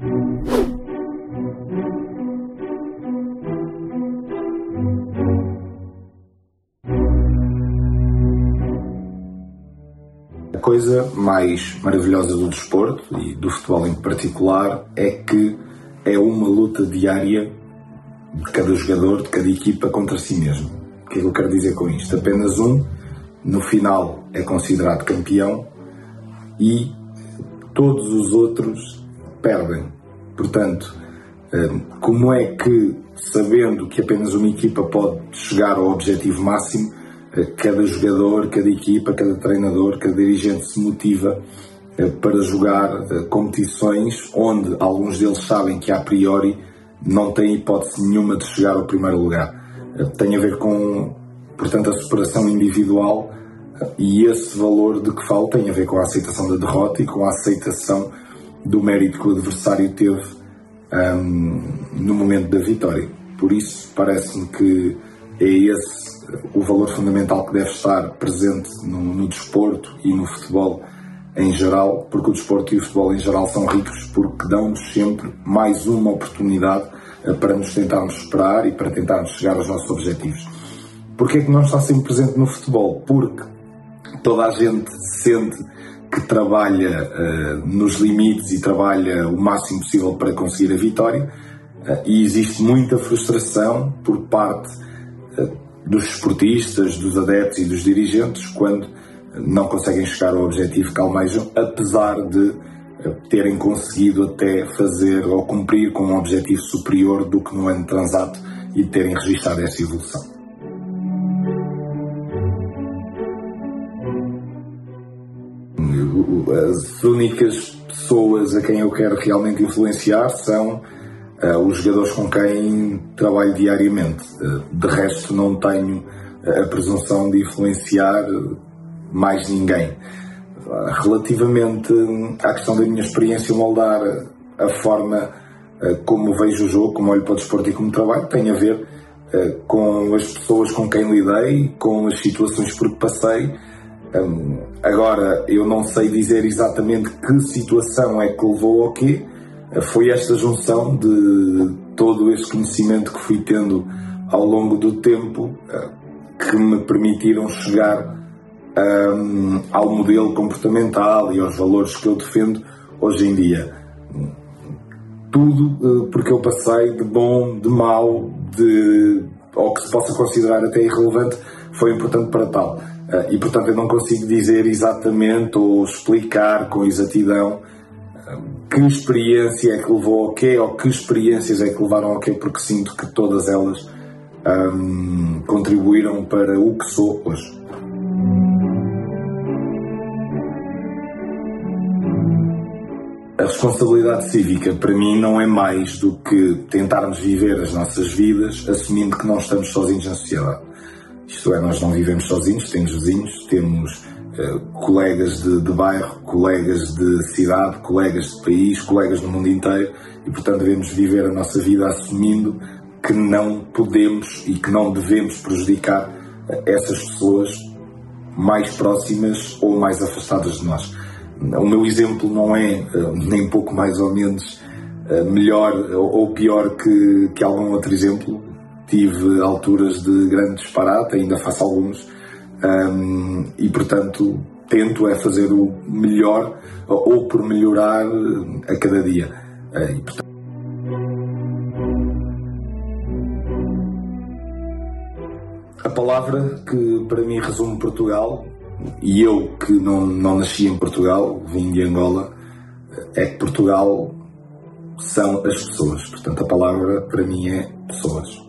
A coisa mais maravilhosa do desporto e do futebol em particular é que é uma luta diária de cada jogador, de cada equipa contra si mesmo. O que é que eu quero dizer com isto? Apenas um, no final, é considerado campeão e todos os outros perdem. Portanto, hum, como é que, sabendo que apenas uma equipa pode chegar ao objetivo máximo, cada jogador, cada equipa, cada treinador, cada dirigente se motiva eh, para jogar eh, competições onde alguns deles sabem que a priori não têm hipótese nenhuma de chegar ao primeiro lugar. Eh, tem a ver com, portanto, a superação individual e esse valor de que falo tem a ver com a aceitação da derrota e com a aceitação do mérito que o adversário teve um, no momento da vitória. Por isso, parece-me que é esse o valor fundamental que deve estar presente no, no, desporto e no futebol em geral, porque o desporto e o futebol em geral são ricos porque dão-nos sempre mais uma oportunidade eh, para nos tentarmos superar e para tentarmos chegar aos nossos objetivos. Porquê é que não está sempre presente no futebol? Porque toda a gente sente que trabalha uh, nos limites e trabalha o máximo possível para conseguir a vitória uh, e existe muita frustração por parte uh, dos esportistas, dos adeptos e dos dirigentes quando não conseguem chegar ao objetivo que almejam, apesar de terem conseguido até fazer ou cumprir com um objetivo superior do que no ano transato e terem registado essa evolução. As únicas pessoas a quem eu quero realmente influenciar são uh, os jogadores com quem trabalho diariamente. Uh, de resto, não tenho a presunção de influenciar mais ninguém. Relativamente à questão da minha experiência moldar a forma como vejo o jogo, como olho para o desporto e como trabalho, tem a ver com as pessoas com quem lidei, com as situações por que passei. Agora, eu não sei dizer exatamente que situação é que levou ao quê, foi esta junção de todo esse conhecimento que fui tendo ao longo do tempo eh, que me permitiram chegar um, ao modelo comportamental e aos valores que eu defendo hoje em dia. Tudo uh, porque eu passei de bom, de mau, de ou que se possa considerar até irrelevante, foi importante para tal. Uh, e portanto eu não consigo dizer exatamente ou explicar com exatidão que experiência é que levou ao quê ou que experiências é que levaram ao quê, porque sinto que todas elas um, contribuíram para o que sou hoje. A responsabilidade cívica para mim não é mais do que tentarmos viver as nossas vidas assumindo que não estamos sozinhos na sociedade. Isto é, nós não vivemos sozinhos, temos vizinhos, temos eh, colegas de, de, bairro, colegas de cidade, colegas de país, colegas do mundo inteiro e, portanto, devemos viver a nossa vida assumindo que não podemos e que não devemos prejudicar eh, essas pessoas mais próximas ou mais afastadas de nós. O meu exemplo não é eh, nem pouco mais ou menos melhor ou pior que, que algum outro exemplo. Tive alturas de grande disparate, ainda faço alguns, um, e portanto tento é fazer o melhor ou por melhorar a cada dia. Uh, e, portanto... A palavra que para mim resume Portugal, e eu que não, não nasci em Portugal, vim de Angola, é que Portugal são as pessoas. Portanto, a palavra para mim é pessoas.